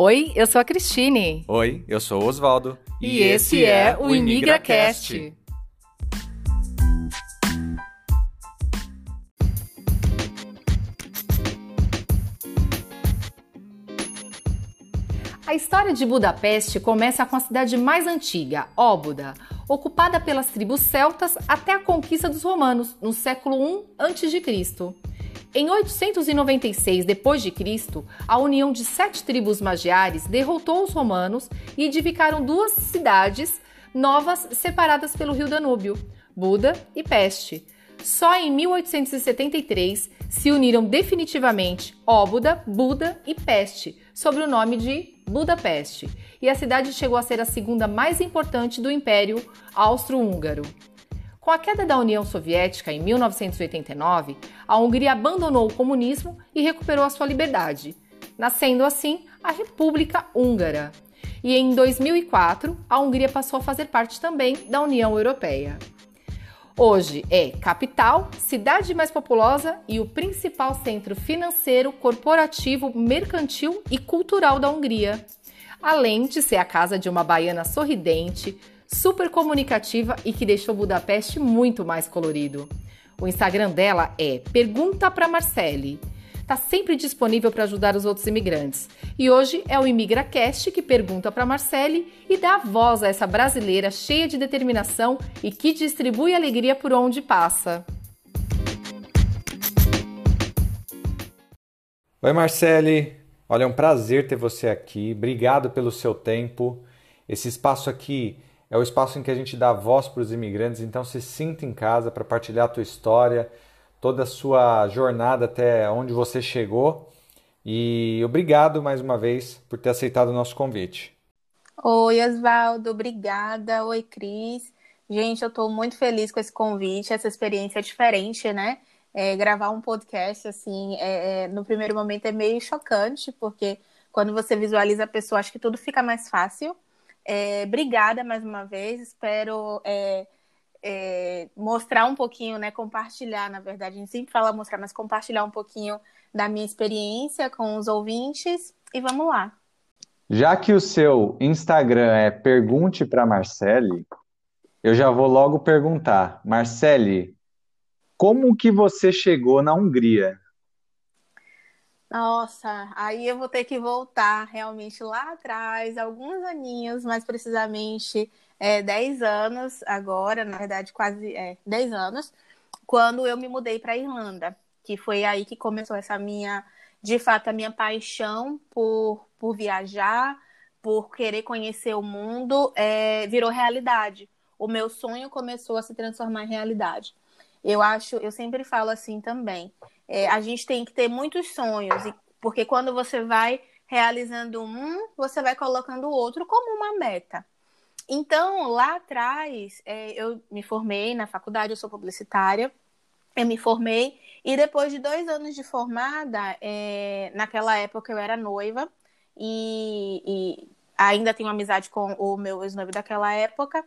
Oi, eu sou a Cristine. Oi, eu sou o Oswaldo. E, esse é o ImigraCast. A história de Budapeste começa com a cidade mais antiga, Óbuda, ocupada pelas tribos celtas até a conquista dos romanos no século I a.C. Em 896 d.C., a união de sete tribos magiares derrotou os romanos e edificaram duas cidades novas separadas pelo rio Danúbio, Buda e Peste. Só em 1873 se uniram definitivamente Óbuda, Buda e Peste, sob o nome de Budapeste, e a cidade chegou a ser a segunda mais importante do Império Austro-Húngaro. Com a queda da União Soviética em 1989, a Hungria abandonou o comunismo e recuperou a sua liberdade, nascendo assim a República Húngara. E em 2004, a Hungria passou a fazer parte também da União Europeia. Hoje é capital, cidade mais populosa e o principal centro financeiro, corporativo, mercantil e cultural da Hungria. Além de ser a casa de uma baiana sorridente, super comunicativa e que deixou Budapeste muito mais colorido. O Instagram dela é Pergunta para Marcele. Está sempre disponível para ajudar os outros imigrantes. E hoje é o ImigraCast que pergunta para Marcele e dá voz a essa brasileira cheia de determinação e que distribui alegria por onde passa. Oi, Marcele. Olha, é um prazer ter você aqui. Obrigado pelo seu tempo. Esse espaço aqui é o espaço em que a gente dá voz para os imigrantes, então se sinta em casa para partilhar a tua história, toda a sua jornada até onde você chegou. E obrigado mais uma vez por ter aceitado o nosso convite. Oi, Osvaldo, obrigada. Oi, Cris. Gente, eu estou muito feliz com esse convite, essa experiência é diferente, né? É, gravar um podcast, assim, é, é, no primeiro momento é meio chocante, porque quando você visualiza a pessoa, acho que tudo fica mais fácil. É, obrigada mais uma vez. Espero é, é, mostrar um pouquinho, né? Compartilhar, na verdade, a gente sempre fala mostrar, mas compartilhar um pouquinho da minha experiência com os ouvintes. E vamos lá. Já que o seu Instagram é Pergunte para Marcele, eu já vou logo perguntar. Marcele, como que você chegou na Hungria? Nossa, aí eu vou ter que voltar realmente lá atrás, alguns aninhos, mais precisamente é, 10 anos agora, na verdade quase é, 10 anos, quando eu me mudei para a Irlanda, que foi aí que começou essa minha, de fato, a minha paixão por, por viajar, por querer conhecer o mundo, é, virou realidade. O meu sonho começou a se transformar em realidade. Eu acho, eu sempre falo assim também é, a gente tem que ter muitos sonhos, porque quando você vai realizando um, você vai colocando o outro como uma meta. Então, lá atrás, é, eu me formei na faculdade, eu sou publicitária, eu me formei, e depois de dois anos de formada, é, naquela época eu era noiva, e, e, ainda tenho amizade com o meu ex-noivo daquela época.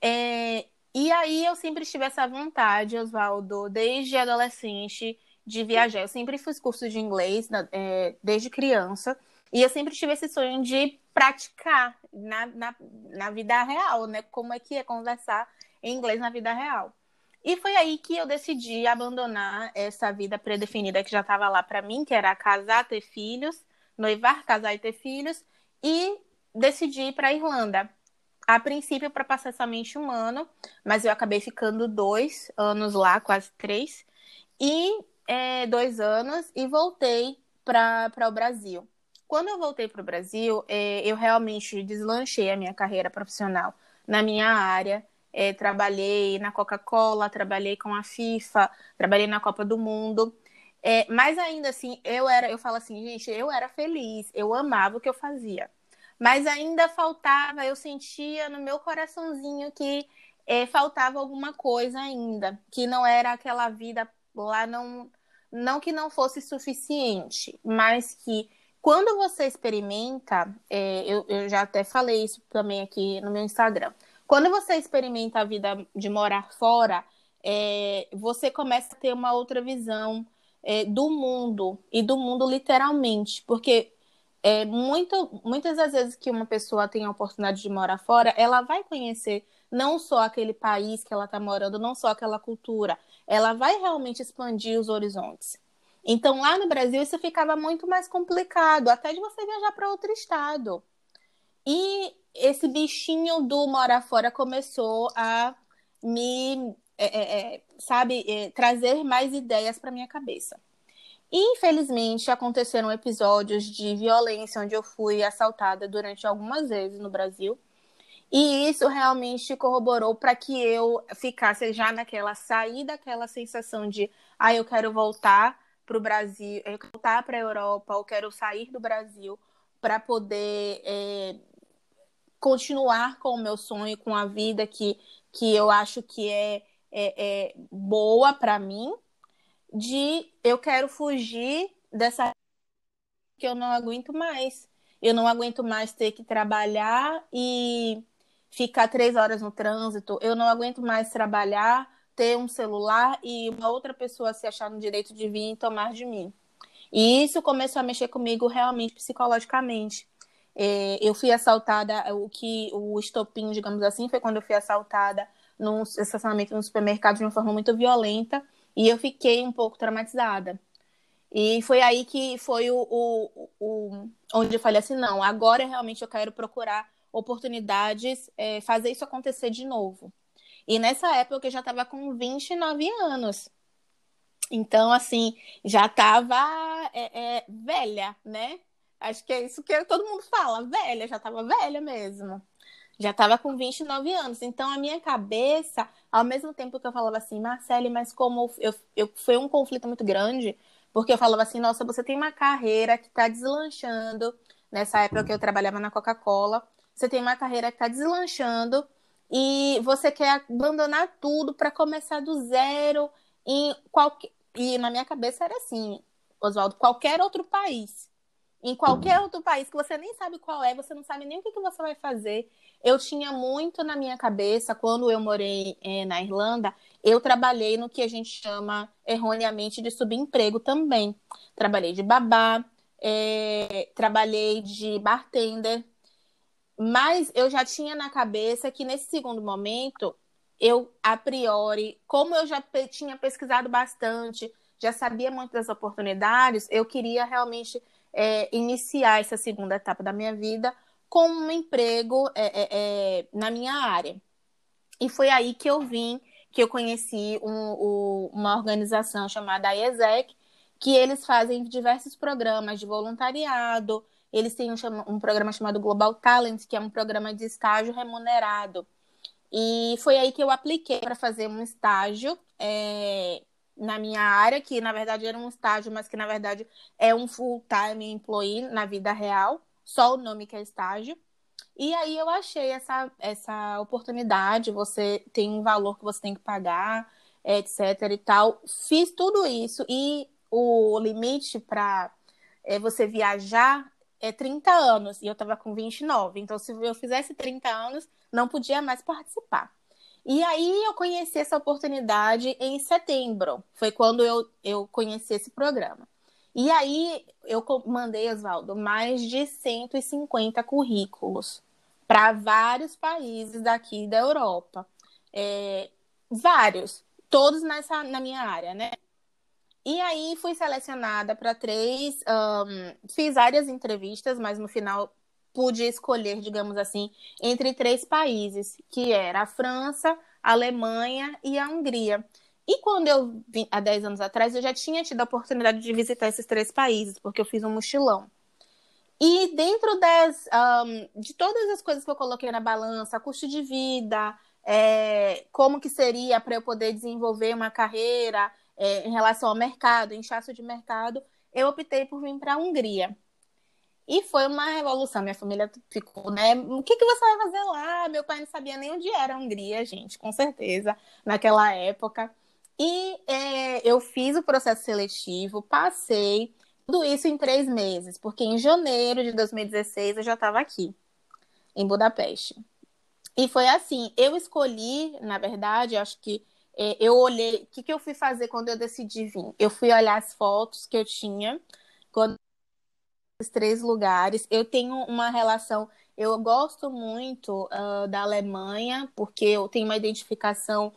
É, e aí eu sempre tive essa vontade, Oswaldo, desde adolescente, de viajar. Eu sempre fiz curso de inglês é, desde criança. E eu sempre tive esse sonho de praticar na, na, na vida real, né? Como é que é conversar em inglês na vida real. E foi aí que eu decidi abandonar essa vida predefinida que já estava lá para mim, que era casar, ter filhos, noivar, casar e ter filhos, e decidi ir para a Irlanda. A princípio, para passar somente um ano, mas eu acabei ficando dois anos lá, quase três. E é, dois anos e voltei para o Brasil. Quando eu voltei para o Brasil, é, eu realmente deslanchei a minha carreira profissional na minha área. É, trabalhei na Coca-Cola, trabalhei com a FIFA, trabalhei na Copa do Mundo. É, mas ainda assim, eu era, eu falo assim, gente, eu era feliz, eu amava o que eu fazia. Mas ainda faltava, eu sentia no meu coraçãozinho que é, faltava alguma coisa ainda, que não era aquela vida lá não não que não fosse suficiente, mas que quando você experimenta, é, eu, eu já até falei isso também aqui no meu Instagram. Quando você experimenta a vida de morar fora, é, você começa a ter uma outra visão é, do mundo e do mundo literalmente, porque é muito, muitas das vezes que uma pessoa tem a oportunidade de morar fora, ela vai conhecer não só aquele país que ela está morando, não só aquela cultura, ela vai realmente expandir os horizontes. Então, lá no Brasil, isso ficava muito mais complicado, até de você viajar para outro estado. E esse bichinho do morar fora começou a me, é, é, é sabe, é, trazer mais ideias para minha cabeça. Infelizmente, aconteceram episódios de violência onde eu fui assaltada durante algumas vezes no Brasil. E isso realmente corroborou para que eu ficasse já naquela sair daquela sensação de, ah, eu quero voltar para o Brasil, eu quero voltar para a Europa, eu quero sair do Brasil para poder é, continuar com o meu sonho, com a vida que, que eu acho que é, é, é boa para mim, de eu quero fugir dessa que eu não aguento mais. Eu não aguento mais ter que trabalhar e ficar três horas no trânsito. Eu não aguento mais trabalhar ter um celular e uma outra pessoa se achar no direito de vir e tomar de mim. E isso começou a mexer comigo realmente psicologicamente. É, eu fui assaltada, o que o estopim, digamos assim, foi quando eu fui assaltada num estacionamento no supermercado de uma forma muito violenta e eu fiquei um pouco traumatizada. E foi aí que foi o, o, o onde eu falei assim, não, agora realmente eu quero procurar oportunidades, é, fazer isso acontecer de novo. E nessa época eu já estava com 29 anos. Então, assim, já estava é, é, velha, né? Acho que é isso que todo mundo fala, velha, já estava velha mesmo. Já estava com 29 anos. Então, a minha cabeça, ao mesmo tempo que eu falava assim, Marcele, mas como eu, eu foi um conflito muito grande, porque eu falava assim, nossa, você tem uma carreira que está deslanchando. Nessa época que eu trabalhava na Coca-Cola, você tem uma carreira que está deslanchando e você quer abandonar tudo para começar do zero em qualquer. E na minha cabeça era assim, Oswaldo, qualquer outro país. Em qualquer outro país que você nem sabe qual é, você não sabe nem o que, que você vai fazer. Eu tinha muito na minha cabeça, quando eu morei é, na Irlanda, eu trabalhei no que a gente chama erroneamente de subemprego também. Trabalhei de babá, é, trabalhei de bartender, mas eu já tinha na cabeça que nesse segundo momento, eu, a priori, como eu já tinha pesquisado bastante, já sabia muito das oportunidades, eu queria realmente é, iniciar essa segunda etapa da minha vida com um emprego é, é, é na minha área. E foi aí que eu vim, que eu conheci um, um, uma organização chamada IESEC, que eles fazem diversos programas de voluntariado, eles têm um, um programa chamado Global Talent, que é um programa de estágio remunerado. E foi aí que eu apliquei para fazer um estágio é, na minha área, que na verdade era um estágio, mas que na verdade é um full-time employee na vida real, só o nome que é estágio. E aí eu achei essa, essa oportunidade, você tem um valor que você tem que pagar, etc e tal. Fiz tudo isso e o limite para é, você viajar é 30 anos e eu estava com 29. Então, se eu fizesse 30 anos, não podia mais participar. E aí eu conheci essa oportunidade em setembro. Foi quando eu, eu conheci esse programa. E aí eu mandei, Oswaldo, mais de 150 currículos para vários países daqui da Europa. É, vários, todos nessa, na minha área, né? E aí fui selecionada para três, um, fiz várias entrevistas, mas no final pude escolher, digamos assim, entre três países, que era a França, a Alemanha e a Hungria. E quando eu vim, há 10 anos atrás, eu já tinha tido a oportunidade de visitar esses três países, porque eu fiz um mochilão. E dentro das, um, de todas as coisas que eu coloquei na balança, custo de vida, é, como que seria para eu poder desenvolver uma carreira, é, em relação ao mercado, inchaço de mercado, eu optei por vir para a Hungria. E foi uma revolução. Minha família ficou, né? O que, que você vai fazer lá? Meu pai não sabia nem onde era a Hungria, gente, com certeza, naquela época. E é, eu fiz o processo seletivo, passei, tudo isso em três meses, porque em janeiro de 2016 eu já estava aqui, em Budapeste. E foi assim, eu escolhi, na verdade, acho que eu olhei. O que, que eu fui fazer quando eu decidi vir? Eu fui olhar as fotos que eu tinha quando esses três lugares. Eu tenho uma relação, eu gosto muito uh, da Alemanha, porque eu tenho uma identificação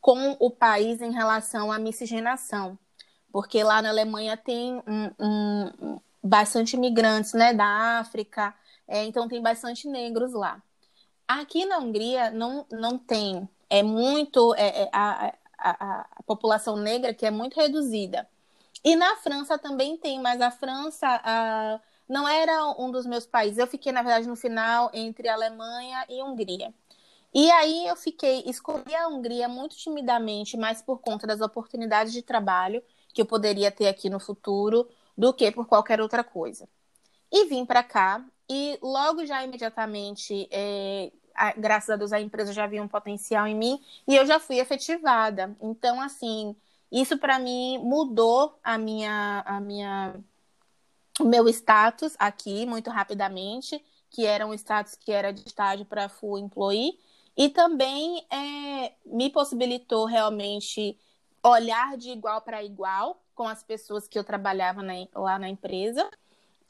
com o país em relação à miscigenação. Porque lá na Alemanha tem um, um, bastante imigrantes né, da África, é, então tem bastante negros lá. Aqui na Hungria não, não tem, é muito é, é, a, a, a população negra que é muito reduzida. E na França também tem, mas a França a, não era um dos meus países. Eu fiquei, na verdade, no final entre Alemanha e Hungria. E aí eu fiquei, escolhi a Hungria muito timidamente, mais por conta das oportunidades de trabalho que eu poderia ter aqui no futuro, do que por qualquer outra coisa. E vim para cá e logo já imediatamente, é, a, graças a Deus, a empresa já viu um potencial em mim e eu já fui efetivada. Então, assim, isso para mim mudou a minha, a minha, o meu status aqui muito rapidamente, que era um status que era de estágio para full employee, e também é, me possibilitou realmente olhar de igual para igual com as pessoas que eu trabalhava na, lá na empresa.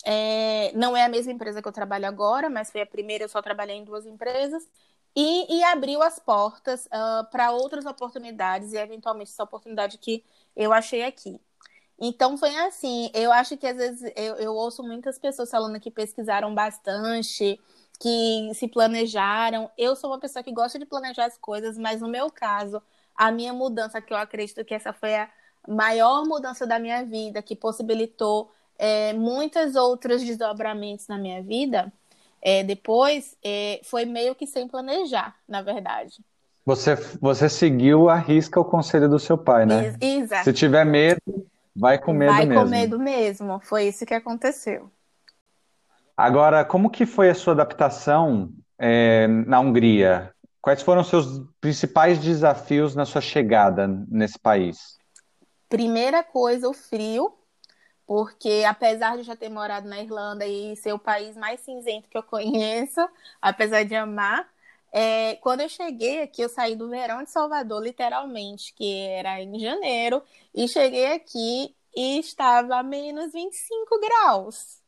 É, não é a mesma empresa que eu trabalho agora, mas foi a primeira, eu só trabalhei em duas empresas. E, e abriu as portas uh, ah, para outras oportunidades, e eventualmente essa oportunidade que eu achei aqui. Então foi assim, eu acho que às vezes eu, eu ouço muitas pessoas falando que pesquisaram bastante, que se planejaram. Eu sou uma pessoa que gosta de planejar as coisas, mas no meu caso, a minha mudança, que eu acredito que essa foi a maior mudança da minha vida, que possibilitou é, muitos outros desdobramentos na minha vida, é, depois é, foi meio que sem planejar, na verdade. Você, você seguiu a risca o conselho do seu pai, né? Exato. Se tiver medo, vai com medo vai mesmo. Vai com medo mesmo. Foi isso que aconteceu. Agora, como que foi a sua adaptação é, na Hungria? Quais foram os seus principais desafios na sua chegada nesse país? Primeira coisa, o frio, porque apesar de já ter morado na Irlanda e ser o país mais cinzento que eu conheço, apesar de amar, é, quando eu cheguei aqui, eu saí do verão de Salvador, literalmente, que era em janeiro, e cheguei aqui e estava a menos 25 graus.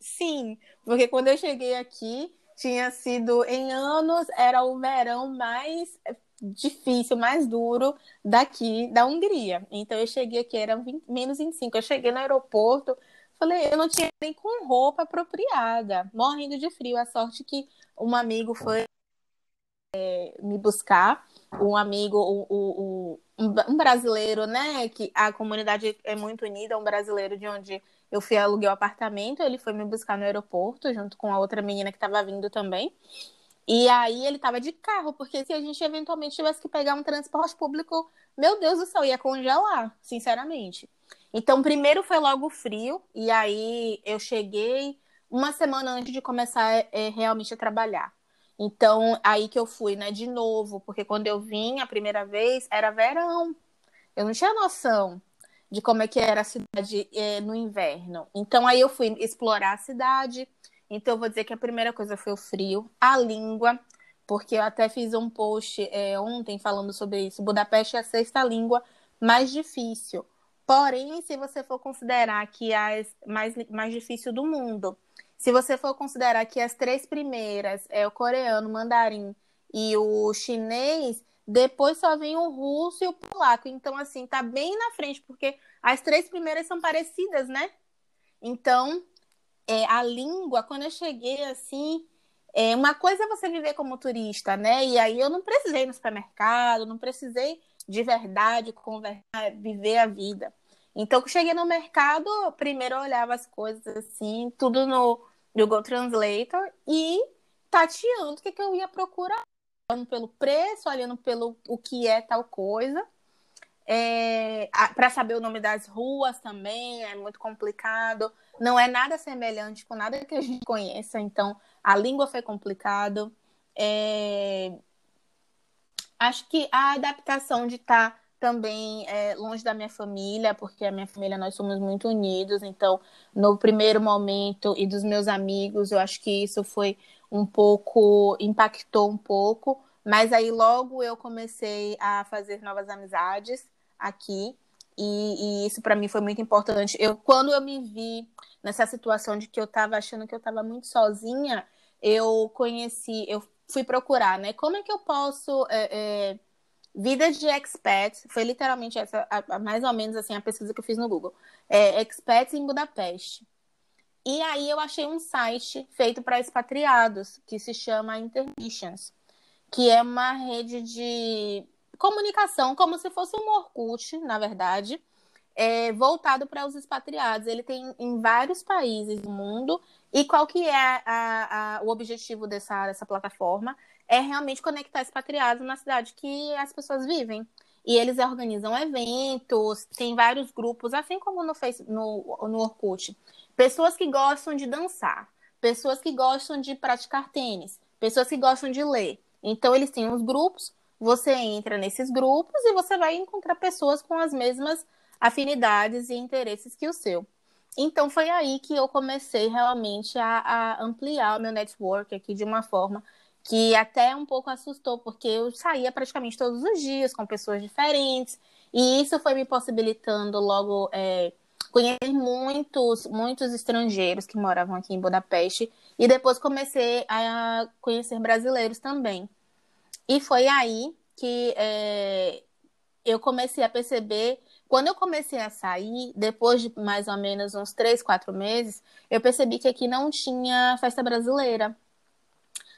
Sim, porque quando eu cheguei aqui, tinha sido em anos, era o verão mais difícil, mais duro daqui da Hungria. Então eu cheguei aqui, era 20, menos 25. Eu cheguei no aeroporto, falei, eu não tinha nem com roupa apropriada, morrendo de frio. A sorte que um amigo foi é, me buscar, um amigo, o, o, um brasileiro, né? Que a comunidade é muito unida, um brasileiro de onde eu fui aluguei o apartamento, ele foi me buscar no aeroporto, junto com a outra menina que estava vindo também. E aí ele tava de carro, porque se a gente eventualmente tivesse que pegar um transporte público, meu Deus do céu, ia congelar, sinceramente. Então, primeiro foi logo frio, e aí eu cheguei uma semana antes de começar é, realmente a trabalhar. Então, aí que eu fui, né, de novo, porque quando eu vim a primeira vez era verão. Eu não tinha noção de como é que era a cidade é, no inverno. Então, aí eu fui explorar a cidade então, eu vou dizer que a primeira coisa foi o frio, a língua, porque eu até fiz um post é, ontem falando sobre isso. Budapeste é a sexta língua mais difícil. Porém, se você for considerar que as mais, mais difícil do mundo, se você for considerar que as três primeiras é o coreano, o mandarim e o chinês, depois só vem o russo e o polaco. Então, assim, tá bem na frente, porque as três primeiras são parecidas, né? Então, é, a língua, quando eu cheguei assim, é, uma coisa é você viver como turista, né? E aí eu não precisei no supermercado, não precisei de verdade conversar, viver a vida. Então, eu cheguei no mercado, primeiro eu olhava as coisas assim, tudo no Google Translator e tateando o que, que eu ia procurar. Olhando pelo preço, olhando pelo o que é tal coisa. É, para saber o nome das ruas também é muito complicado. Não é nada semelhante com nada que a gente conheça. Então, a língua foi complicado. É, acho que a adaptação de estar tá também é, longe da minha família, porque a minha família nós somos muito unidos. Então, no primeiro momento e dos meus amigos, eu acho que isso foi um pouco impactou um pouco. Mas aí logo eu comecei a fazer novas amizades aqui. e, e isso para mim foi muito importante. Eu, quando eu me vi nessa situação de que eu estava achando que eu estava muito sozinha, eu conheci, eu fui procurar, né? Como é que eu posso é, é, vida de expats foi literalmente essa, a, a, mais ou menos assim a pesquisa que eu fiz no Google, é, expats em Budapeste. E aí eu achei um site feito para expatriados que se chama Intermissions, que é uma rede de comunicação, como se fosse um Orkut, na verdade, é, voltado para os expatriados. Ele tem em vários países do mundo. E qual que é a, a, o objetivo dessa, dessa plataforma? É realmente conectar expatriados na cidade que as pessoas vivem. E eles organizam eventos, tem vários grupos, assim como no, face, no, no Orkut. Pessoas que gostam de dançar, pessoas que gostam de praticar tênis, pessoas que gostam de ler. Então, eles têm os grupos, você entra nesses grupos e você vai encontrar pessoas com as mesmas afinidades e interesses que o seu. Então foi aí que eu comecei realmente a, a ampliar o meu network aqui de uma forma que até um pouco assustou, porque eu saía praticamente todos os dias com pessoas diferentes, e isso foi me possibilitando logo é, conhecer muitos, muitos estrangeiros que moravam aqui em Budapeste, e depois comecei a conhecer brasileiros também. E foi aí que é, eu comecei a perceber. Quando eu comecei a sair, depois de mais ou menos uns três, quatro meses, eu percebi que aqui não tinha festa brasileira.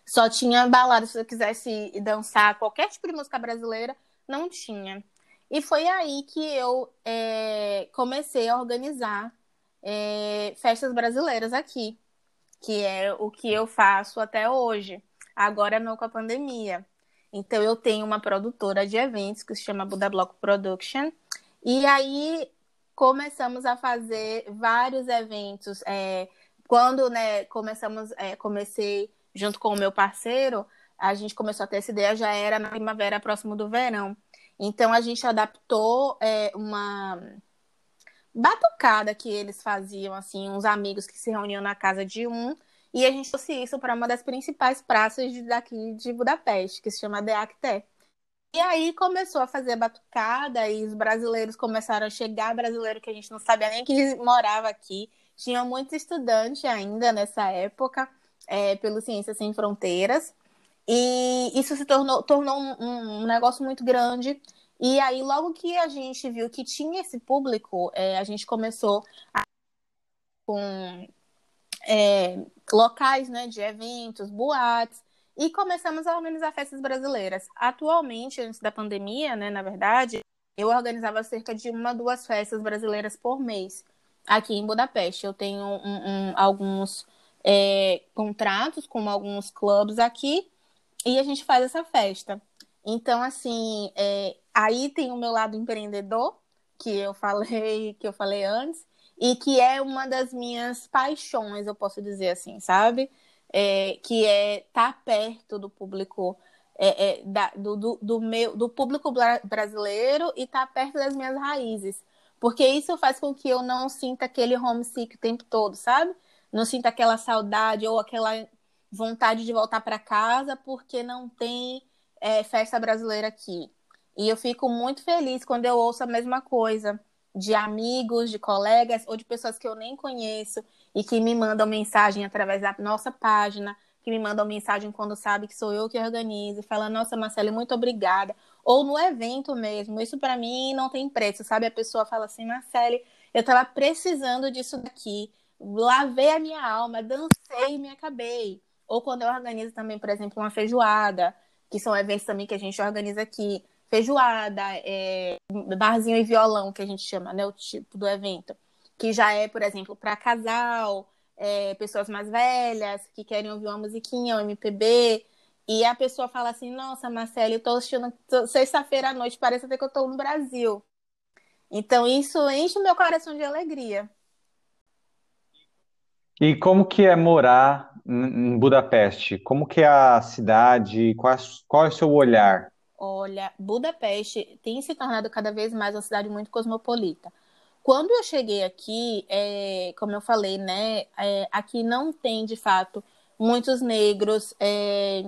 Só tinha balada. Se eu quisesse dançar qualquer tipo de música brasileira, não tinha. E foi aí que eu é, comecei a organizar é, festas brasileiras aqui, que é o que eu faço até hoje. Agora não com a pandemia. Então eu tenho uma produtora de eventos que se chama Buda Block Production. E aí começamos a fazer vários eventos. É, quando né, começamos, é, comecei junto com o meu parceiro, a gente começou a ter essa ideia, já era na primavera próximo do verão. Então a gente adaptou é, uma batucada que eles faziam, assim, uns amigos que se reuniam na casa de um e a gente trouxe isso para uma das principais praças daqui de Budapeste, que se chama De Acté. E aí começou a fazer batucada e os brasileiros começaram a chegar, brasileiro que a gente não sabia nem que morava aqui. Tinha muitos estudantes ainda nessa época, é, pelo Ciências Sem Fronteiras. E isso se tornou, tornou um, um, negócio muito grande. E aí, logo que a gente viu que tinha esse público, é, a gente começou a, com é, locais né, de eventos, boates, e começamos a organizar festas brasileiras. Atualmente, antes da pandemia, né, na verdade, eu organizava cerca de uma, duas festas brasileiras por mês aqui em Budapeste. Eu tenho um, um, alguns é, contratos com alguns clubes aqui e a gente faz essa festa. Então, assim, é, aí tem o meu lado empreendedor, que eu falei, que eu falei antes, e que é uma das minhas paixões, eu posso dizer assim, sabe? É, que é estar tá perto do público é, é, da, do, do, do, meu, do público brasileiro e estar tá perto das minhas raízes. Porque isso faz com que eu não sinta aquele homesick o tempo todo, sabe? Não sinta aquela saudade ou aquela vontade de voltar para casa porque não tem é, festa brasileira aqui. E eu fico muito feliz quando eu ouço a mesma coisa de amigos, de colegas ou de pessoas que eu nem conheço e que me mandam mensagem através da nossa página, que me mandam mensagem quando sabe que sou eu que organizo, falando, nossa, Marcele, muito obrigada. Ou no evento mesmo, isso para mim não tem preço, sabe? A pessoa fala assim, Marcele, eu tava precisando disso daqui, lavei a minha alma, dancei e me acabei. Ou quando eu organizo também, por exemplo, uma feijoada, que são eventos também que a gente organiza aqui feijoada, é, barzinho e violão, que a gente chama, né? O tipo do evento. Que já é, por exemplo, para casal, é, pessoas mais velhas que querem ouvir uma musiquinha, um MPB. E a pessoa fala assim: Nossa, Marcelo, eu tô assistindo sexta-feira à noite, parece até que eu tô no Brasil. Então, isso enche o meu coração de alegria. E como que é morar em Budapeste? Como que é a cidade? Qual, qual é o seu olhar? Olha, Budapeste tem se tornado cada vez mais uma cidade muito cosmopolita. Quando eu cheguei aqui, é, como eu falei, né, é, aqui não tem de fato muitos negros. É,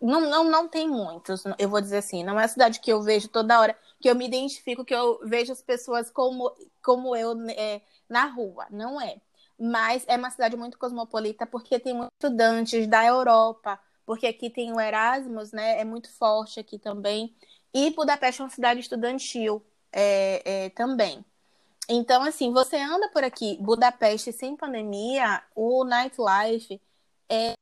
não, não, não tem muitos, eu vou dizer assim. Não é uma cidade que eu vejo toda hora que eu me identifico, que eu vejo as pessoas como, como eu é, na rua. Não é. Mas é uma cidade muito cosmopolita porque tem muitos estudantes da Europa, porque aqui tem o Erasmus, né? É muito forte aqui também. E Budapeste é uma cidade estudantil é, é, também. Então, assim, você anda por aqui, Budapeste sem pandemia, o nightlife é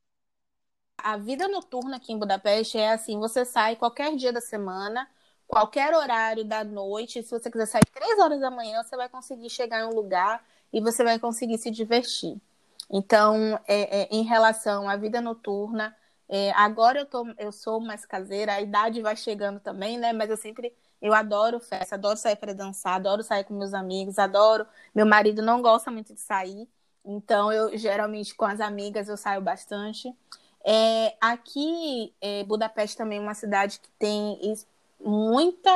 a vida noturna aqui em Budapeste é assim: você sai qualquer dia da semana, qualquer horário da noite. Se você quiser sair três horas da manhã, você vai conseguir chegar em um lugar e você vai conseguir se divertir. Então, é, é, em relação à vida noturna, é, agora eu, tô, eu sou mais caseira, a idade vai chegando também, né? Mas eu sempre eu adoro festa, adoro sair para dançar, adoro sair com meus amigos, adoro. Meu marido não gosta muito de sair, então eu geralmente com as amigas eu saio bastante. É, aqui, é, Budapeste também é uma cidade que tem muita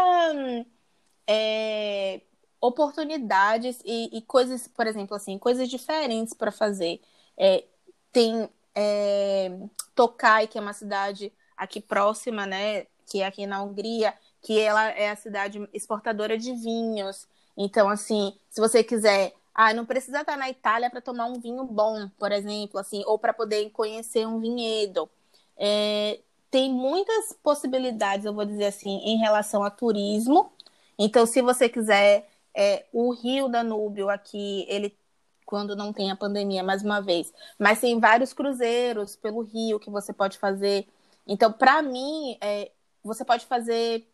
é, oportunidades e, e, coisas, por exemplo, assim, coisas diferentes para fazer. É, tem é, Tokai, que é uma cidade aqui próxima, né, que é aqui na Hungria, que ela é a cidade exportadora de vinhos. Então, assim, se você quiser ah, não precisa estar na Itália para tomar um vinho bom, por exemplo, assim, ou para poder conhecer um vinhedo. É, tem muitas possibilidades, eu vou dizer assim, em relação a turismo. Então, se você quiser, é, o Rio Danúbio aqui, ele quando não tem a pandemia, mais uma vez. Mas tem vários cruzeiros pelo Rio que você pode fazer. Então, para mim, é, você pode fazer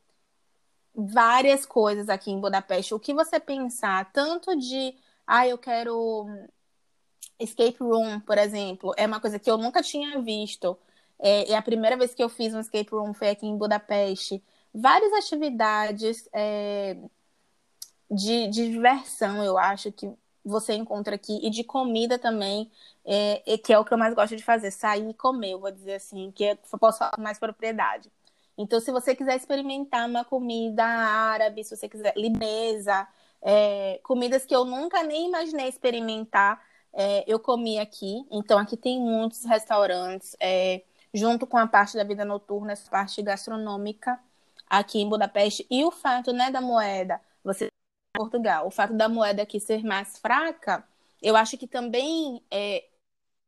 várias coisas aqui em Budapeste. O que você pensar, tanto de ah, eu quero escape room, por exemplo, é uma coisa que eu nunca tinha visto. É, e a primeira vez que eu fiz um escape room foi aqui em Budapeste. Várias atividades é, de, de diversão, eu acho, que você encontra aqui, e de comida também, é, que é o que eu mais gosto de fazer, sair e comer, eu vou dizer assim, que é, eu posso falar mais propriedade. Então, se você quiser experimentar uma comida árabe, se você quiser libanesa, é, comidas que eu nunca nem imaginei experimentar, é, eu comi aqui. Então, aqui tem muitos restaurantes, é, junto com a parte da vida noturna, essa parte gastronômica aqui em Budapeste. E o fato né, da moeda, você Portugal, o fato da moeda aqui ser mais fraca, eu acho que também é,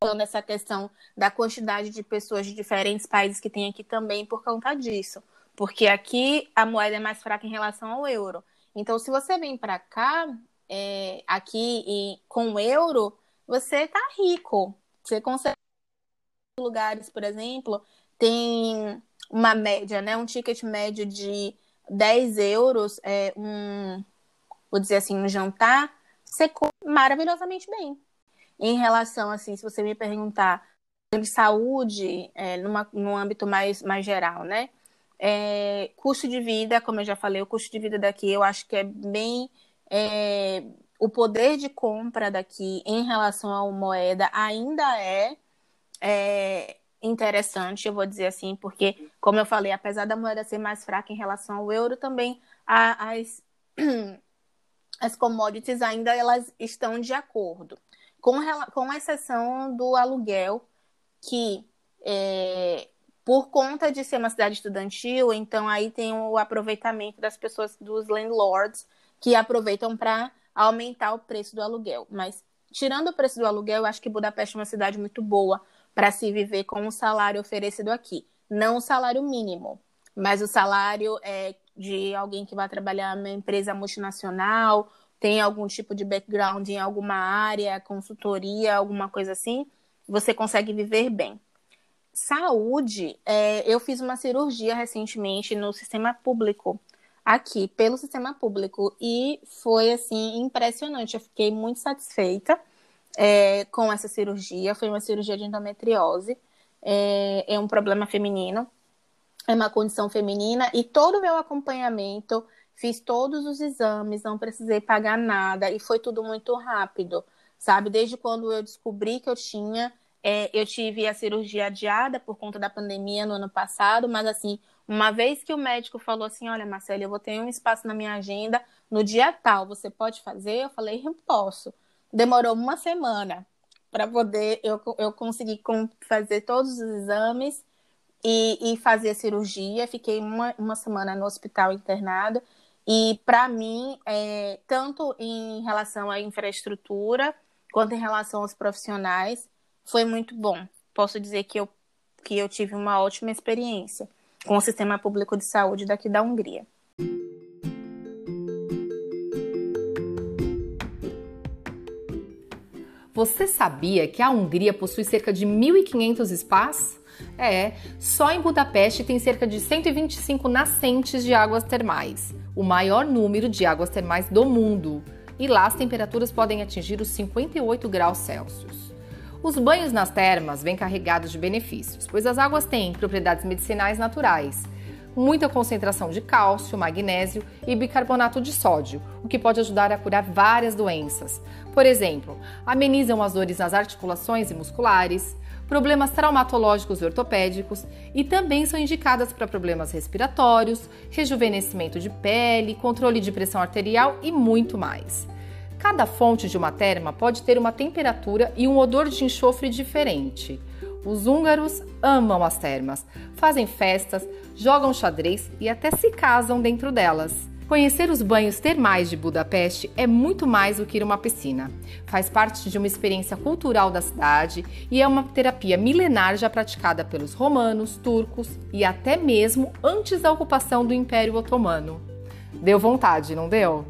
falando essa questão da quantidade de pessoas de diferentes países que tem aqui também por conta disso. Porque aqui a moeda é mais fraca em relação ao euro. Então, se você vem para cá, é, aqui e com euro, você tá rico. Você consegue lugares, por exemplo, tem uma média, né? Um ticket médio de 10 euros, é, um, vou dizer assim, um jantar, come maravilhosamente bem. Em relação, assim, se você me perguntar de saúde, é, numa, num âmbito mais, mais geral, né? É, custo de vida, como eu já falei, o custo de vida daqui eu acho que é bem. É, o poder de compra daqui em relação à moeda ainda é, é, interessante, eu vou dizer assim, porque, como eu falei, apesar da moeda ser mais fraca em relação ao euro, também as, as commodities ainda elas estão de acordo. Com, com exceção do aluguel, que é, por conta de ser uma cidade estudantil, então aí tem o aproveitamento das pessoas, dos landlords, que aproveitam para aumentar o preço do aluguel. Mas, tirando o preço do aluguel, eu acho que Budapeste é uma cidade muito boa para se viver com o salário oferecido aqui. Não o salário mínimo, mas o salário é de alguém que vai trabalhar numa empresa multinacional, tem algum tipo de background em alguma área, consultoria, alguma coisa assim, você consegue viver bem. Saúde, é, eu fiz uma cirurgia recentemente no sistema público, aqui, pelo sistema público, e foi, assim, impressionante. Eu fiquei muito satisfeita é, com essa cirurgia. Foi uma cirurgia de endometriose, é, é um problema feminino, é uma condição feminina, e todo o meu acompanhamento, fiz todos os exames, não precisei pagar nada, e foi tudo muito rápido, sabe? Desde quando eu descobri que eu tinha é, eu tive a cirurgia adiada por conta da pandemia no ano passado, mas assim, uma vez que o médico falou assim, olha, Marcela, eu vou ter um espaço na minha agenda no dia tal, você pode fazer? Eu falei, eu posso. Demorou uma semana para poder eu, eu conseguir fazer todos os exames e, e fazer cirurgia. Fiquei uma, uma semana no hospital internado E para mim, é, tanto em relação à infraestrutura quanto em relação aos profissionais, foi muito bom. Posso dizer que eu, que eu tive uma ótima experiência com o sistema público de saúde daqui da Hungria. Você sabia que a Hungria possui cerca de 1.500 spas? É, só em Budapeste tem cerca de 125 nascentes de águas termais, o maior número de águas termais do mundo. E lá as temperaturas podem atingir os 58 graus Celsius. Os banhos nas termas vêm carregados de benefícios, pois as águas têm propriedades medicinais naturais, muita concentração de cálcio, magnésio e bicarbonato de sódio, o que pode ajudar a curar várias doenças. Por exemplo, amenizam as dores nas articulações e musculares, problemas traumatológicos e ortopédicos e também são indicadas para problemas respiratórios, rejuvenescimento de pele, controle de pressão arterial e muito mais. Cada fonte de uma terma pode ter uma temperatura e um odor de enxofre diferente. Os húngaros amam as termas, fazem festas, jogam xadrez e até se casam dentro delas. Conhecer os banhos termais de Budapeste é muito mais do que ir a uma piscina. Faz parte de uma experiência cultural da cidade e é uma terapia milenar já praticada pelos romanos, turcos e até mesmo antes da ocupação do Império Otomano. Deu vontade, não deu?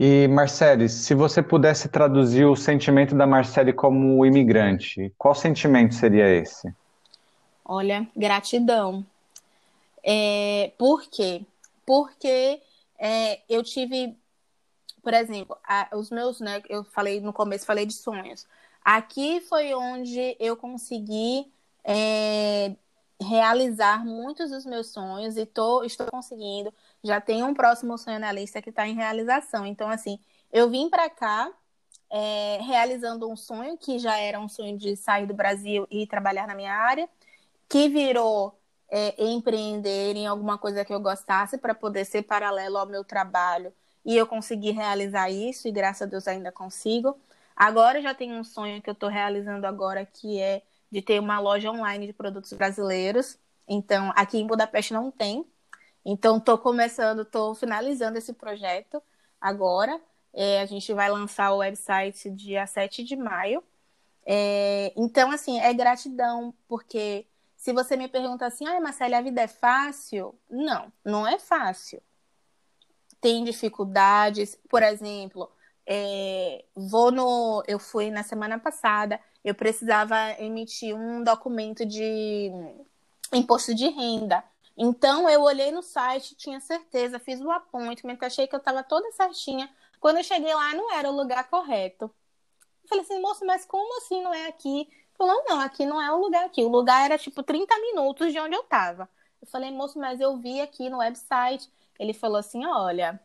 E Marcele, se você pudesse traduzir o sentimento da Marcele como imigrante, qual sentimento seria esse? Olha, gratidão é, por quê? Porque é, eu tive, por exemplo, a, os meus, né? Eu falei no começo, falei de sonhos. Aqui foi onde eu consegui é, realizar muitos dos meus sonhos e tô, estou conseguindo. Já tenho um próximo sonho na lista que está em realização. Então, assim, eu vim para cá é, realizando um sonho que já era um sonho de sair do Brasil e trabalhar na minha área, que virou é, empreender em alguma coisa que eu gostasse para poder ser paralelo ao meu trabalho e eu consegui realizar isso e graças a Deus ainda consigo. Agora já tenho um sonho que eu estou realizando agora que é de ter uma loja online de produtos brasileiros. Então, aqui em Budapeste não tem. Então, estou começando, estou finalizando esse projeto agora. É, a gente vai lançar o website dia 7 de maio. É, então, assim, é gratidão, porque se você me pergunta assim, ah, Marcela, a vida é fácil? Não, não é fácil. Tem dificuldades, por exemplo, é, vou no. Eu fui na semana passada, eu precisava emitir um documento de imposto de renda. Então eu olhei no site, tinha certeza, fiz o appointment, achei que eu estava toda certinha. Quando eu cheguei lá, não era o lugar correto. Eu falei assim, moço, mas como assim não é aqui? Falou, não, aqui não é o lugar aqui. O lugar era tipo 30 minutos de onde eu tava. Eu falei, moço, mas eu vi aqui no website. Ele falou assim: olha,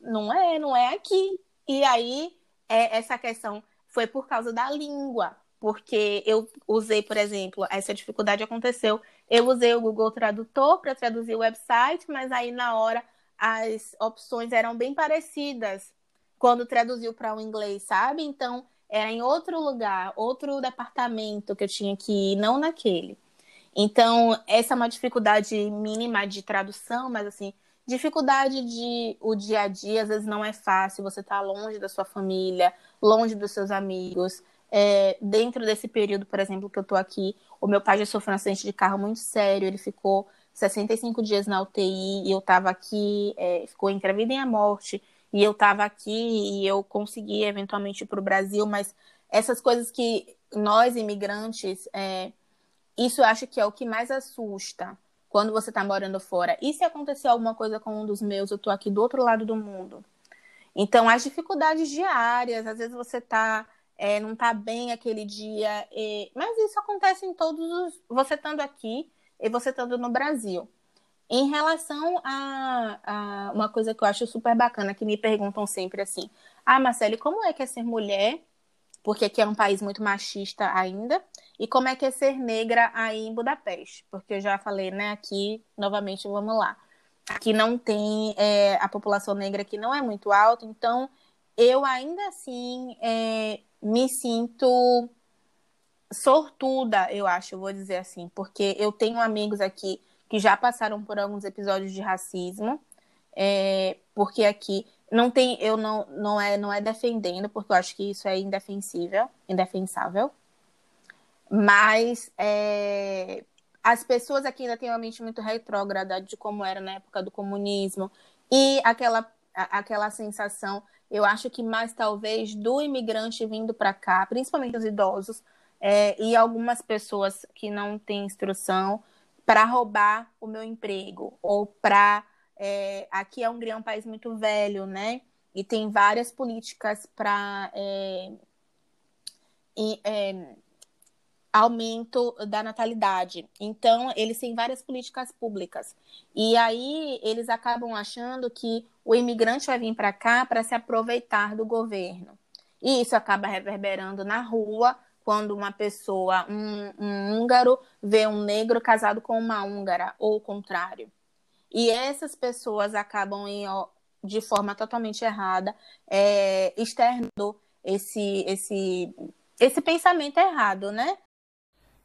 não é, não é aqui. E aí, é, essa questão foi por causa da língua. Porque eu usei, por exemplo, essa dificuldade aconteceu. Eu usei o Google Tradutor para traduzir o website, mas aí na hora as opções eram bem parecidas quando traduziu para o inglês, sabe? Então era em outro lugar, outro departamento que eu tinha que ir, não naquele. Então, essa é uma dificuldade mínima de tradução, mas assim, dificuldade de o dia a dia, às vezes não é fácil, você tá longe da sua família, longe dos seus amigos. É, dentro desse período, por exemplo, que eu tô aqui, o meu pai já sofreu um acidente de carro muito sério, ele ficou 65 dias na UTI e eu tava aqui, é, ficou entre a vida e a morte e eu estava aqui e eu consegui eventualmente ir para o Brasil, mas essas coisas que nós imigrantes, é, isso eu acho que é o que mais assusta quando você está morando fora. E se acontecer alguma coisa com um dos meus, eu estou aqui do outro lado do mundo. Então, as dificuldades diárias, às vezes você tá, é, não está bem aquele dia, e... mas isso acontece em todos os. Você estando aqui e você estando no Brasil. Em relação a, a, uma coisa que eu acho super bacana, que me perguntam sempre assim: Ah, Marcele, como é que é ser mulher? Porque aqui é um país muito machista ainda. E como é que é ser negra aí em Budapeste? Porque eu já falei, né? Aqui, novamente, vamos lá. Aqui não tem. É, a população negra aqui não é muito alta, então eu ainda assim é, me sinto sortuda, eu acho, vou dizer assim, porque eu tenho amigos aqui que já passaram por alguns episódios de racismo, é, porque aqui não tem, eu não, não é, não é defendendo, porque eu acho que isso é indefensível, indefensável, mas é, as pessoas aqui ainda têm uma mente muito retrógrada de como era na época do comunismo. E aquela, aquela sensação, eu acho que mais talvez do imigrante vindo para cá, principalmente os idosos é, e algumas pessoas que não têm instrução para roubar o meu emprego ou para é, aqui a Hungria é um país muito velho, né? E tem várias políticas para é, é, aumento da natalidade. Então, eles têm várias políticas públicas. E aí, eles acabam achando que o imigrante vai vir para cá para se aproveitar do governo. E isso acaba reverberando na rua, quando uma pessoa, um, um húngaro, vê um negro casado com uma húngara, ou o contrário. E essas pessoas acabam em, de forma totalmente errada, é, externando esse, esse, esse pensamento errado, né?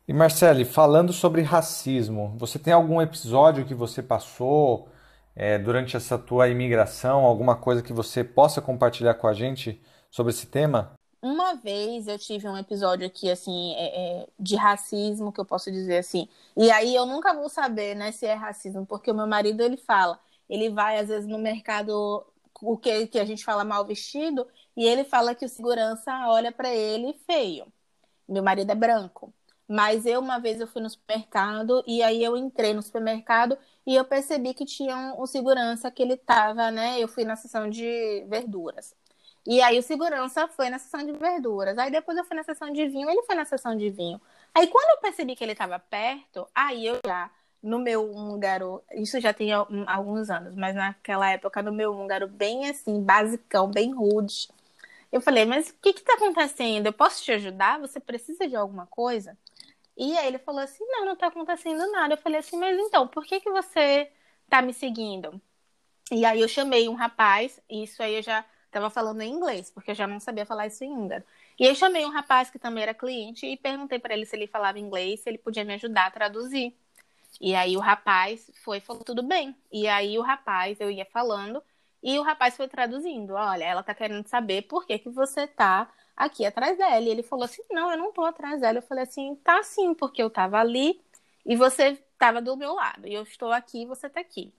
E Marcele, falando sobre racismo, você tem algum episódio que você passou é, durante essa tua imigração, alguma coisa que você possa compartilhar com a gente sobre esse tema? Uma vez eu tive um episódio aqui, assim, é, é, de racismo, que eu posso dizer assim. E aí eu nunca vou saber, né, se é racismo, porque o meu marido, ele fala, ele vai, às vezes, no mercado, o que, que a gente fala mal vestido, e ele fala que o segurança olha para ele feio. Meu marido é branco. Mas eu, uma vez, eu fui no supermercado, e aí eu entrei no supermercado, e eu percebi que tinha um, um segurança que ele tava, né, eu fui na seção de verduras. E aí o segurança foi na sessão de verduras. Aí depois eu fui na sessão de vinho, ele foi na sessão de vinho. Aí quando eu percebi que ele estava perto, aí eu já, no meu húngaro, isso já tem alguns anos, mas naquela época, no meu húngaro, bem assim, basicão, bem rude. Eu falei, mas o que está acontecendo? Eu posso te ajudar? Você precisa de alguma coisa? E aí ele falou assim, não, não está acontecendo nada. Eu falei assim, mas então, por que, que você está me seguindo? E aí eu chamei um rapaz, e isso aí eu já Tava falando em inglês, porque eu já não sabia falar isso húngaro. E aí chamei um rapaz que também era cliente e perguntei para ele se ele falava inglês, se ele podia me ajudar a traduzir. E aí o rapaz foi falou tudo bem. E aí o rapaz, eu ia falando, e o rapaz foi traduzindo. Olha, ela tá querendo saber por que, que você tá aqui atrás dela. E ele falou assim: não, eu não tô atrás dela. Eu falei assim: tá sim, porque eu tava ali e você tava do meu lado. E eu estou aqui e você tá aqui.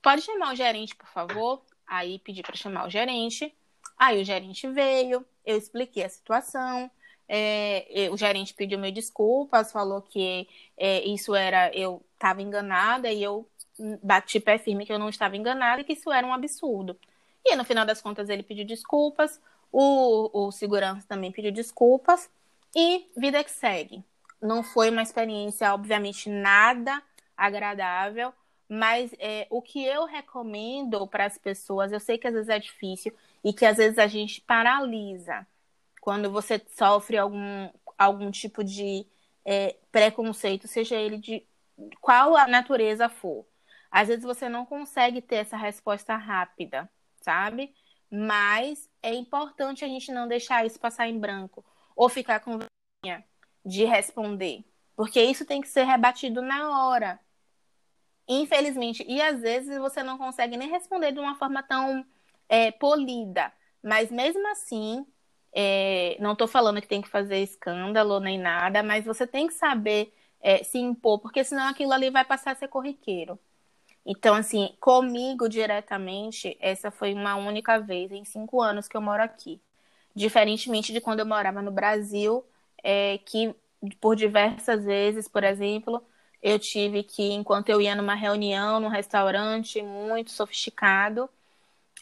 Pode chamar o gerente, por favor? Aí pedi para chamar o gerente. Aí o gerente veio, eu expliquei a situação. É, o gerente pediu mil desculpas, falou que é, isso era eu estava enganada e eu bati pé firme que eu não estava enganada e que isso era um absurdo. E no final das contas ele pediu desculpas, o, o segurança também pediu desculpas e vida que segue. Não foi uma experiência, obviamente, nada agradável, mas é, o que eu recomendo para as pessoas, eu sei que às vezes é difícil e que às vezes a gente paralisa quando você sofre algum, algum tipo de é, preconceito, seja ele de qual a natureza for. Às vezes você não consegue ter essa resposta rápida, sabe? Mas é importante a gente não deixar isso passar em branco ou ficar com vergonha de responder, porque isso tem que ser rebatido na hora. Infelizmente, e às vezes você não consegue nem responder de uma forma tão é, polida, mas mesmo assim, é, não estou falando que tem que fazer escândalo nem nada, mas você tem que saber é, se impor, porque senão aquilo ali vai passar a ser corriqueiro. Então, assim, comigo diretamente, essa foi uma única vez em cinco anos que eu moro aqui. Diferentemente de quando eu morava no Brasil, é, que por diversas vezes, por exemplo, eu tive que, enquanto eu ia numa reunião, num restaurante muito sofisticado,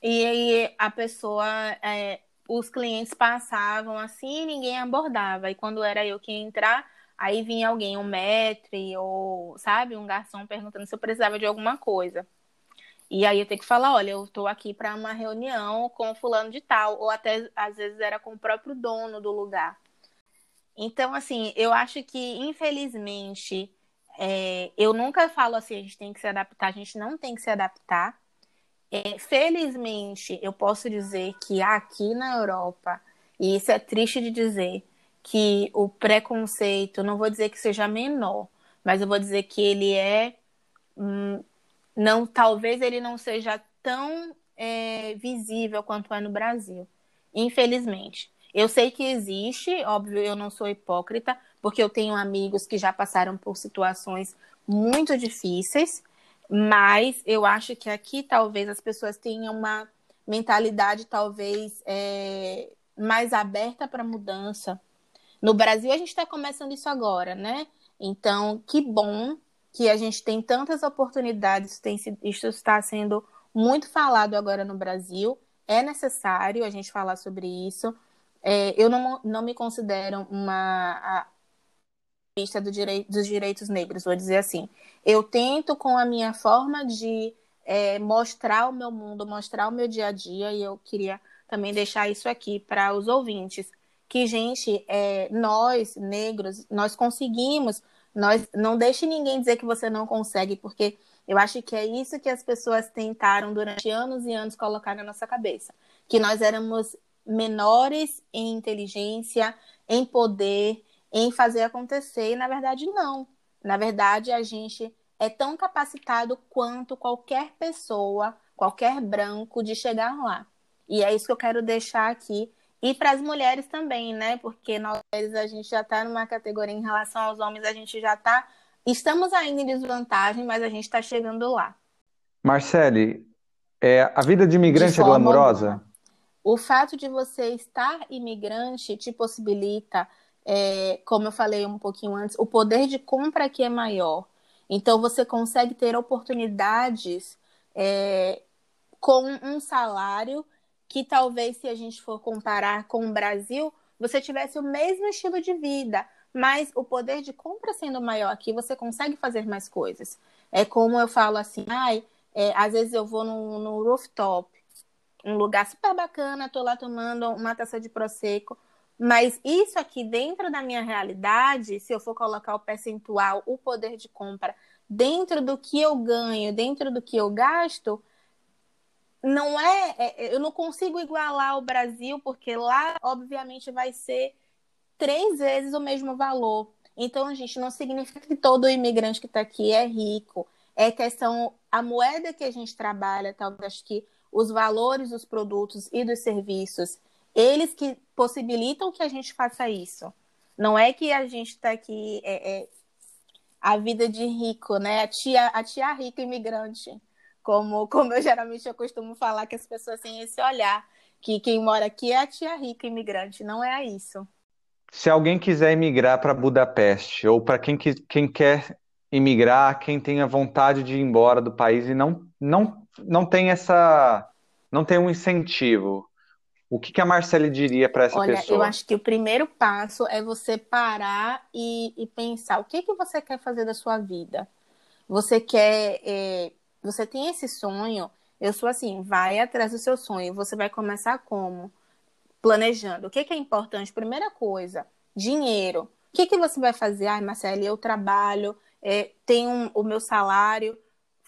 e aí a pessoa, é, os clientes passavam assim e ninguém abordava. E quando era eu que ia entrar, aí vinha alguém, um maître ou, sabe, um garçom perguntando se eu precisava de alguma coisa. E aí eu tenho que falar, olha, eu estou aqui para uma reunião com fulano de tal, ou até às vezes era com o próprio dono do lugar. Então, assim, eu acho que infelizmente é, eu nunca falo assim, a gente tem que se adaptar, a gente não tem que se adaptar. É, felizmente, eu posso dizer que aqui na Europa, e isso é triste de dizer, que o preconceito, não vou dizer que seja menor, mas eu vou dizer que ele é hum, não, talvez ele não seja tão é, visível quanto é no Brasil, infelizmente. Eu sei que existe, óbvio, eu não sou hipócrita, porque eu tenho amigos que já passaram por situações muito difíceis, mas eu acho que aqui talvez as pessoas tenham uma mentalidade talvez é, mais aberta para mudança. No Brasil a gente está começando isso agora, né? Então, que bom que a gente tem tantas oportunidades, tem, isso está sendo muito falado agora no Brasil. É necessário a gente falar sobre isso. É, eu não, não me considero uma vista do direi dos direitos negros, vou dizer assim. Eu tento, com a minha forma de é, mostrar o meu mundo, mostrar o meu dia a dia, e eu queria também deixar isso aqui para os ouvintes, que, gente, é, nós, negros, nós conseguimos, nós não deixe ninguém dizer que você não consegue, porque eu acho que é isso que as pessoas tentaram durante anos e anos colocar na nossa cabeça, que nós éramos menores em inteligência, em poder, em fazer acontecer, e na verdade não. Na verdade, a gente é tão capacitado quanto qualquer pessoa, qualquer branco de chegar lá. E é isso que eu quero deixar aqui. E para as mulheres também, né? Porque nós a gente já está numa categoria em relação aos homens, a gente já está. Estamos ainda em desvantagem, mas a gente está chegando lá. Marcele, é, a vida de imigrante de é glamourosa? Alguma. O fato de você estar imigrante te possibilita, é, como eu falei um pouquinho antes, o poder de compra aqui é maior. Então você consegue ter oportunidades é, com um salário que talvez, se a gente for comparar com o Brasil, você tivesse o mesmo estilo de vida, mas o poder de compra sendo maior aqui, você consegue fazer mais coisas. É como eu falo assim, ai, é, às vezes eu vou no, no rooftop um lugar super bacana, tô lá tomando uma taça de prosecco, mas isso aqui dentro da minha realidade, se eu for colocar o percentual, o poder de compra dentro do que eu ganho, dentro do que eu gasto, não é, é eu não consigo igualar o Brasil porque lá obviamente vai ser três vezes o mesmo valor. Então, gente, não significa que todo imigrante que está aqui é rico. É questão a moeda que a gente trabalha, talvez que os valores dos produtos e dos serviços, eles que possibilitam que a gente faça isso. Não é que a gente está aqui, é, é, a vida de rico, né? A tia, a tia rica imigrante. Como, como eu geralmente eu costumo falar que as pessoas têm esse olhar, que quem mora aqui é a tia rica imigrante, não é isso. Se alguém quiser imigrar para Budapeste, ou para quem, quem quer imigrar, quem tenha vontade de ir embora do país e não, não não tem essa. não tem um incentivo. O que, que a Marcele diria para essa Olha, pessoa? Eu acho que o primeiro passo é você parar e, e pensar o que, que você quer fazer da sua vida. Você quer. É, você tem esse sonho. Eu sou assim, vai atrás do seu sonho. Você vai começar como? Planejando. O que, que é importante? Primeira coisa, dinheiro. O que, que você vai fazer? Ai, Marcele, eu trabalho, é, tenho o meu salário,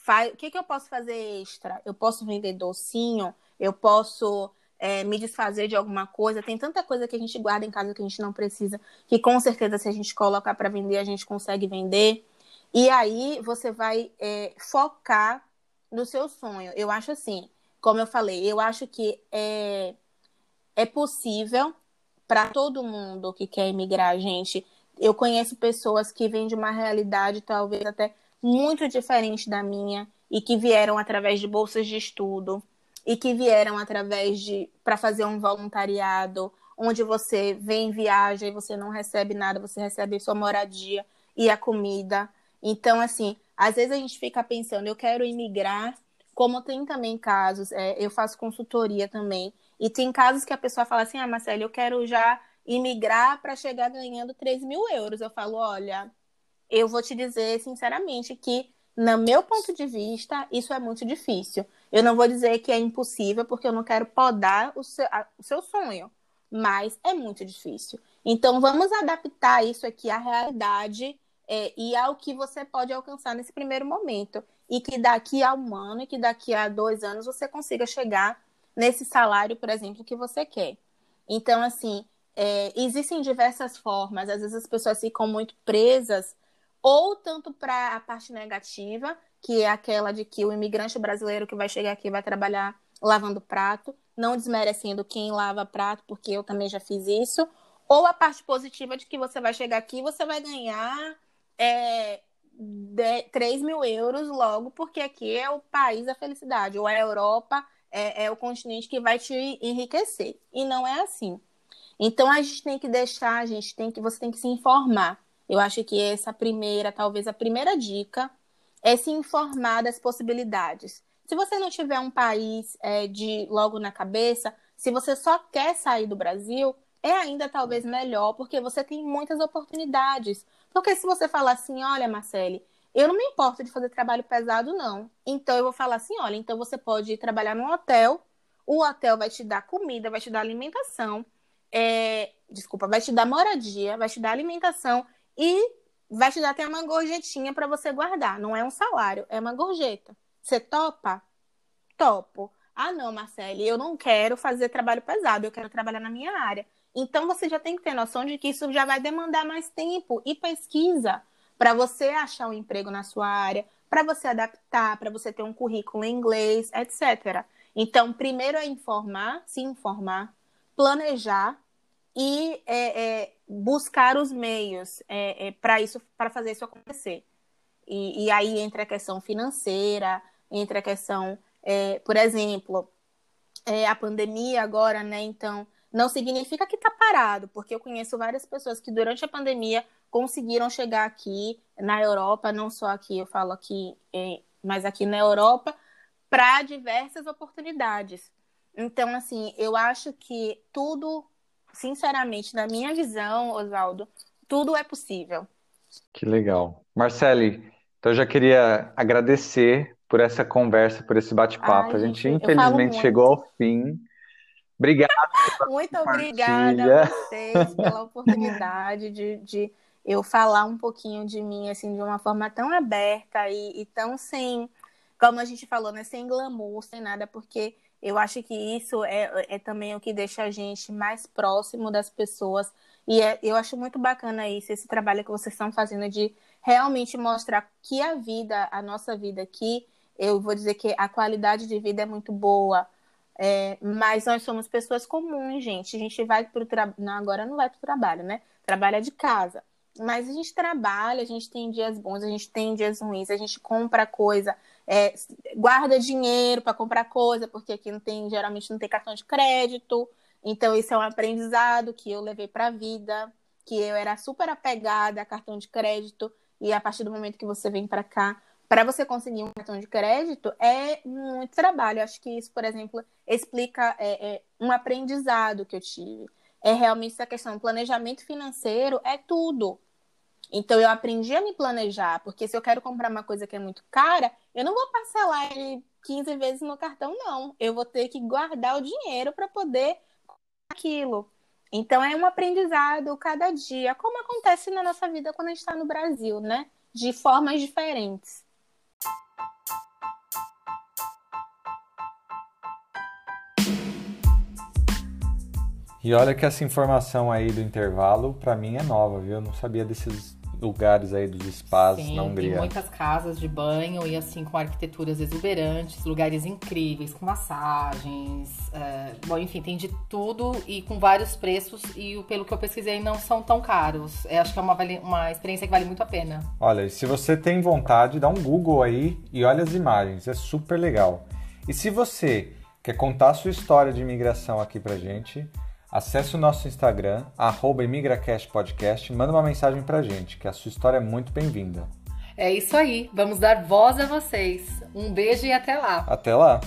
Faz, o que, que eu posso fazer extra? Eu posso vender docinho? Eu posso é, me desfazer de alguma coisa? Tem tanta coisa que a gente guarda em casa que a gente não precisa, que com certeza se a gente colocar para vender, a gente consegue vender. E aí você vai é, focar no seu sonho. Eu acho assim, como eu falei, eu acho que é, é possível para todo mundo que quer emigrar, gente. Eu conheço pessoas que vêm de uma realidade talvez até muito diferente da minha e que vieram através de bolsas de estudo e que vieram através de para fazer um voluntariado onde você vem viaja e você não recebe nada, você recebe sua moradia e a comida. Então, assim, às vezes a gente fica pensando, eu quero imigrar, como tem também casos, é, eu faço consultoria também, e tem casos que a pessoa fala assim, ah, Marcelo, eu quero já imigrar para chegar ganhando 3 mil euros. Eu falo, olha, eu vou te dizer sinceramente que, no meu ponto de vista, isso é muito difícil. Eu não vou dizer que é impossível, porque eu não quero podar o seu, a, o seu sonho, mas é muito difícil. Então, vamos adaptar isso aqui à realidade é, e ao que você pode alcançar nesse primeiro momento. E que daqui a um ano e que daqui a dois anos você consiga chegar nesse salário, por exemplo, que você quer. Então, assim, é, existem diversas formas. Às vezes as pessoas ficam muito presas ou tanto para a parte negativa, que é aquela de que o imigrante brasileiro que vai chegar aqui vai trabalhar lavando prato, não desmerecendo quem lava prato, porque eu também já fiz isso. Ou a parte positiva de que você vai chegar aqui e você vai ganhar é, de, 3 mil euros logo, porque aqui é o país da felicidade, ou a Europa é, é o continente que vai te enriquecer. E não é assim. Então a gente tem que deixar, a gente tem que, você tem que se informar. Eu acho que essa primeira, talvez a primeira dica é se informar das possibilidades. Se você não tiver um país é, de logo na cabeça, se você só quer sair do Brasil, é ainda talvez melhor, porque você tem muitas oportunidades. Porque se você falar assim, olha, Marcele, eu não me importo de fazer trabalho pesado, não. Então eu vou falar assim, olha, então você pode ir trabalhar num hotel, o hotel vai te dar comida, vai te dar alimentação, é... desculpa, vai te dar moradia, vai te dar alimentação e vai te dar até uma gorjetinha para você guardar. Não é um salário, é uma gorjeta. Você topa? Topo. Ah, não, Marcele, eu não quero fazer trabalho pesado, eu quero trabalhar na minha área. Então você já tem que ter noção de que isso já vai demandar mais tempo e pesquisa para você achar um emprego na sua área, para você adaptar, para você ter um currículo em inglês, etc. Então, primeiro é informar, se informar, planejar e é, é, buscar os meios é, é para isso, para fazer isso acontecer. E, e, aí entra a questão financeira, entra a questão, é, por exemplo, é, a pandemia agora, né? Então, não significa que está parado, porque eu conheço várias pessoas que durante a pandemia conseguiram chegar aqui na Europa, não só aqui, eu falo aqui, mas aqui na Europa, para diversas oportunidades. Então, assim, eu acho que tudo sinceramente, na minha visão, Oswaldo, tudo é possível. Que legal. Marcele, então eu já queria agradecer por essa conversa, por esse bate-papo. A gente, infelizmente, chegou ao fim. Obrigado. Muito obrigada a vocês pela oportunidade de, de eu falar um pouquinho de mim, assim, de uma forma tão aberta e, e tão sem, como a gente falou, né, sem glamour, sem nada, porque eu acho que isso é, é também o que deixa a gente mais próximo das pessoas. E é, eu acho muito bacana isso, esse trabalho que vocês estão fazendo de realmente mostrar que a vida, a nossa vida aqui, eu vou dizer que a qualidade de vida é muito boa. É, mas nós somos pessoas comuns, gente. A gente vai para o trabalho. Agora não vai para o trabalho, né? Trabalha de casa. Mas a gente trabalha, a gente tem dias bons, a gente tem dias ruins, a gente compra coisa, é, guarda dinheiro para comprar coisa, porque aqui não tem, geralmente não tem cartão de crédito. Então, isso é um aprendizado que eu levei para a vida, que eu era super apegada a cartão de crédito, e a partir do momento que você vem para cá, para você conseguir um cartão de crédito, é muito trabalho. Eu acho que isso, por exemplo, explica é, é, um aprendizado que eu tive. É realmente essa questão. Planejamento financeiro é tudo. Então eu aprendi a me planejar, porque se eu quero comprar uma coisa que é muito cara, eu não vou parcelar ele 15 vezes no cartão, não. Eu vou ter que guardar o dinheiro para poder aquilo. Então é um aprendizado cada dia, como acontece na nossa vida quando a gente está no Brasil, né? De formas diferentes. E olha que essa informação aí do intervalo, para mim é nova, viu? Eu não sabia desses lugares aí dos spas Sim, na Hungria. Tem muitas casas de banho e assim com arquiteturas exuberantes, lugares incríveis, com massagens, é, bom, enfim, tem de tudo e com vários preços e pelo que eu pesquisei não são tão caros. Eu acho que é uma, uma experiência que vale muito a pena. Olha, e se você tem vontade, dá um Google aí e olha as imagens, é super legal. E se você quer contar a sua história de imigração aqui pra gente, Acesse o nosso Instagram, ImigraCastPodcast, manda uma mensagem pra gente, que a sua história é muito bem-vinda. É isso aí, vamos dar voz a vocês. Um beijo e até lá. Até lá.